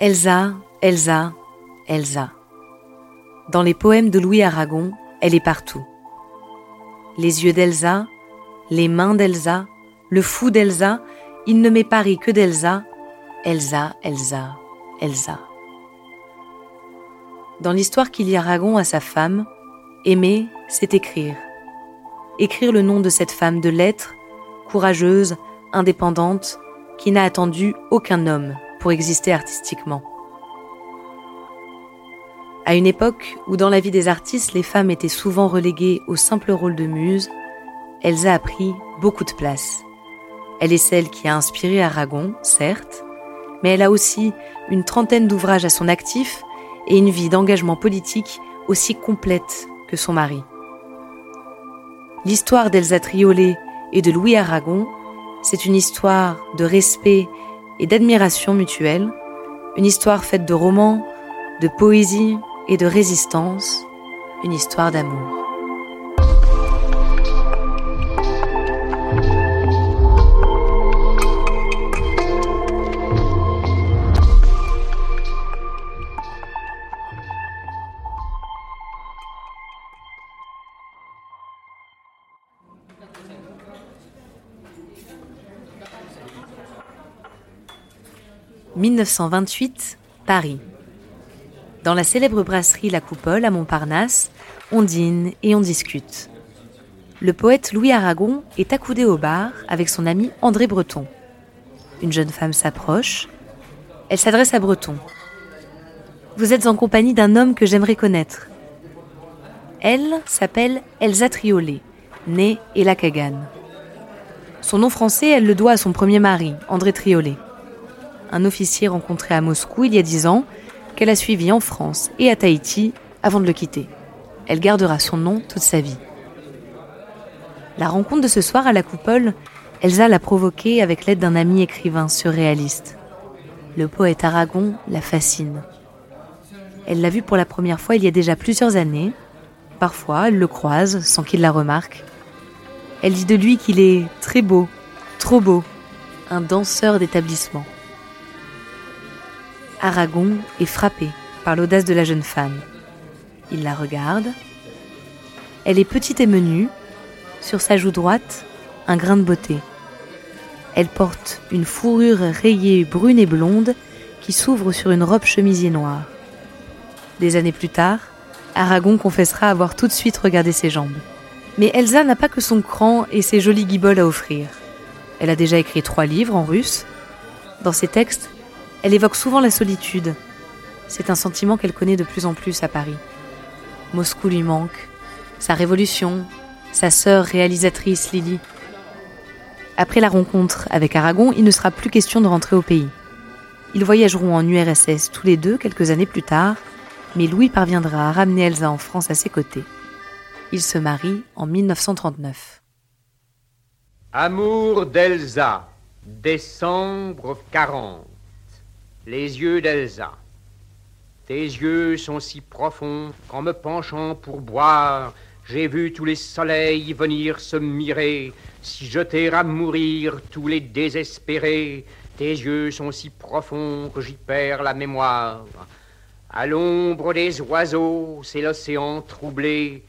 Elsa, Elsa, Elsa. Dans les poèmes de Louis Aragon, elle est partout. Les yeux d'Elsa, les mains d'Elsa, le fou d'Elsa, il ne m'est pari que d'Elsa, Elsa, Elsa, Elsa. Dans l'histoire qu'il y a Aragon à sa femme, aimer, c'est écrire. Écrire le nom de cette femme de lettres, courageuse, indépendante, qui n'a attendu aucun homme pour exister artistiquement. À une époque où dans la vie des artistes les femmes étaient souvent reléguées au simple rôle de muse, Elsa a pris beaucoup de place. Elle est celle qui a inspiré Aragon, certes, mais elle a aussi une trentaine d'ouvrages à son actif et une vie d'engagement politique aussi complète que son mari. L'histoire d'Elsa Triolet et de Louis Aragon, c'est une histoire de respect et d'admiration mutuelle, une histoire faite de romans, de poésie et de résistance, une histoire d'amour. « 1928, Paris. Dans la célèbre brasserie La Coupole à Montparnasse, on dîne et on discute. Le poète Louis Aragon est accoudé au bar avec son ami André Breton. Une jeune femme s'approche. Elle s'adresse à Breton. Vous êtes en compagnie d'un homme que j'aimerais connaître. Elle s'appelle Elsa Triolet, née Ella Kagan. Son nom français, elle le doit à son premier mari, André Triolet. Un officier rencontré à Moscou il y a dix ans qu'elle a suivi en France et à Tahiti avant de le quitter. Elle gardera son nom toute sa vie. La rencontre de ce soir à la coupole, Elsa l'a provoquée avec l'aide d'un ami écrivain surréaliste. Le poète Aragon la fascine. Elle l'a vu pour la première fois il y a déjà plusieurs années. Parfois, elle le croise sans qu'il la remarque. Elle dit de lui qu'il est très beau, trop beau, un danseur d'établissement. Aragon est frappé par l'audace de la jeune femme. Il la regarde. Elle est petite et menue. Sur sa joue droite, un grain de beauté. Elle porte une fourrure rayée brune et blonde qui s'ouvre sur une robe chemisier noire. Des années plus tard, Aragon confessera avoir tout de suite regardé ses jambes. Mais Elsa n'a pas que son cran et ses jolies guiboles à offrir. Elle a déjà écrit trois livres en russe. Dans ses textes, elle évoque souvent la solitude. C'est un sentiment qu'elle connaît de plus en plus à Paris. Moscou lui manque, sa révolution, sa sœur réalisatrice Lily. Après la rencontre avec Aragon, il ne sera plus question de rentrer au pays. Ils voyageront en URSS tous les deux quelques années plus tard, mais Louis parviendra à ramener Elsa en France à ses côtés. Ils se marient en 1939. Amour d'Elsa, décembre 40 les yeux d'Elsa. Tes yeux sont si profonds qu'en me penchant pour boire, j'ai vu tous les soleils venir se mirer, si jeter à mourir tous les désespérés. Tes yeux sont si profonds que j'y perds la mémoire. À l'ombre des oiseaux, c'est l'océan troublé.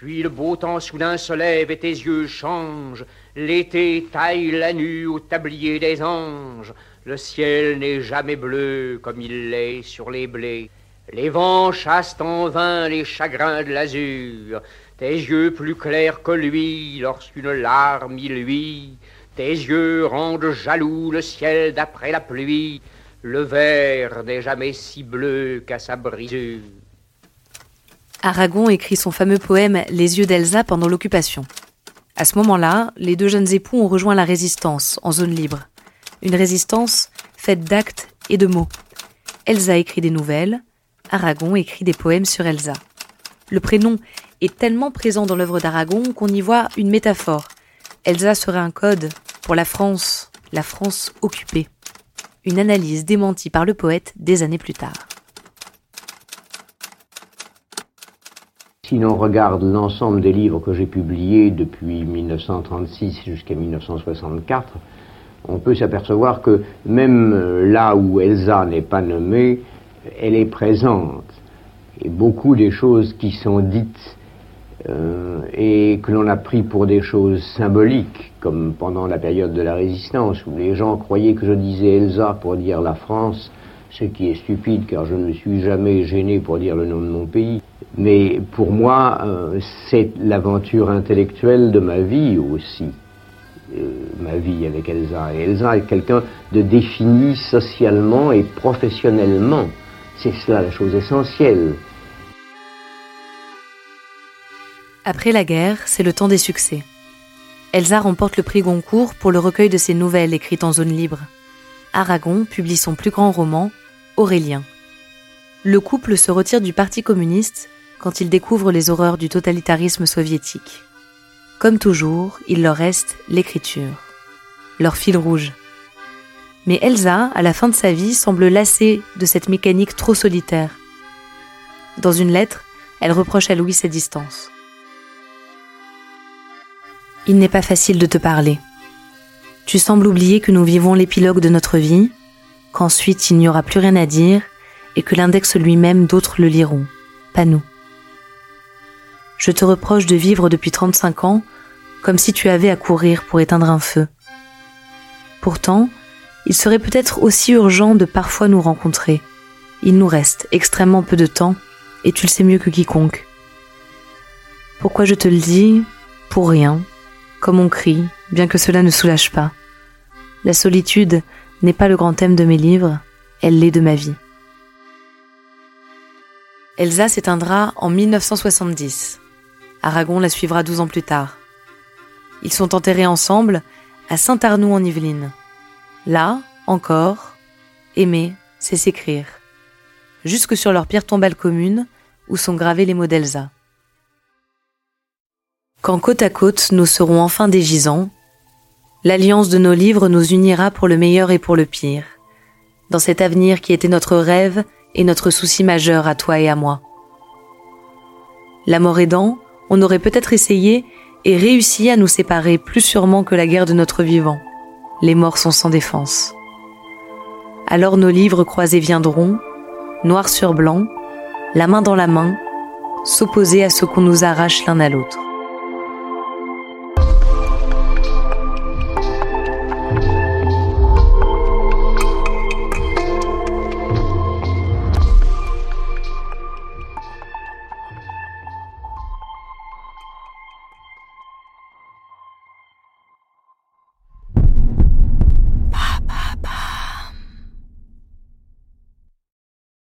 Puis le beau temps soudain se lève et tes yeux changent. L'été taille la nuit au tablier des anges. Le ciel n'est jamais bleu comme il l'est sur les blés. Les vents chassent en vain les chagrins de l'azur. Tes yeux plus clairs que lui lorsqu'une larme y luit. Tes yeux rendent jaloux le ciel d'après la pluie. Le verre n'est jamais si bleu qu'à sa brisure. Aragon écrit son fameux poème Les yeux d'Elsa pendant l'occupation. À ce moment-là, les deux jeunes époux ont rejoint la résistance en zone libre. Une résistance faite d'actes et de mots. Elsa écrit des nouvelles, Aragon écrit des poèmes sur Elsa. Le prénom est tellement présent dans l'œuvre d'Aragon qu'on y voit une métaphore. Elsa serait un code pour la France, la France occupée. Une analyse démentie par le poète des années plus tard. Si l'on regarde l'ensemble des livres que j'ai publiés depuis 1936 jusqu'à 1964, on peut s'apercevoir que même là où Elsa n'est pas nommée, elle est présente. Et beaucoup des choses qui sont dites euh, et que l'on a pris pour des choses symboliques, comme pendant la période de la résistance, où les gens croyaient que je disais Elsa pour dire la France, ce qui est stupide car je ne me suis jamais gêné pour dire le nom de mon pays. Mais pour moi, euh, c'est l'aventure intellectuelle de ma vie aussi. Euh, ma vie avec Elsa. Et Elsa est quelqu'un de défini socialement et professionnellement. C'est cela la chose essentielle. Après la guerre, c'est le temps des succès. Elsa remporte le prix Goncourt pour le recueil de ses nouvelles écrites en zone libre. Aragon publie son plus grand roman, Aurélien. Le couple se retire du Parti communiste quand il découvre les horreurs du totalitarisme soviétique. Comme toujours, il leur reste l'écriture, leur fil rouge. Mais Elsa, à la fin de sa vie, semble lassée de cette mécanique trop solitaire. Dans une lettre, elle reproche à Louis sa distance. Il n'est pas facile de te parler. Tu sembles oublier que nous vivons l'épilogue de notre vie, qu'ensuite il n'y aura plus rien à dire et que l'index lui-même d'autres le liront, pas nous. Je te reproche de vivre depuis 35 ans comme si tu avais à courir pour éteindre un feu. Pourtant, il serait peut-être aussi urgent de parfois nous rencontrer. Il nous reste extrêmement peu de temps et tu le sais mieux que quiconque. Pourquoi je te le dis? Pour rien, comme on crie, bien que cela ne soulage pas. La solitude n'est pas le grand thème de mes livres, elle l'est de ma vie. Elsa s'éteindra en 1970. Aragon la suivra douze ans plus tard. Ils sont enterrés ensemble à Saint-Arnoux en Yvelines. Là, encore, aimer, c'est s'écrire. Jusque sur leur pierre tombale commune, où sont gravés les mots d'Elsa. Quand côte à côte nous serons enfin des gisants, l'alliance de nos livres nous unira pour le meilleur et pour le pire, dans cet avenir qui était notre rêve et notre souci majeur à toi et à moi. La mort aidant, on aurait peut-être essayé et réussi à nous séparer plus sûrement que la guerre de notre vivant. Les morts sont sans défense. Alors nos livres croisés viendront, noir sur blanc, la main dans la main, s'opposer à ce qu'on nous arrache l'un à l'autre.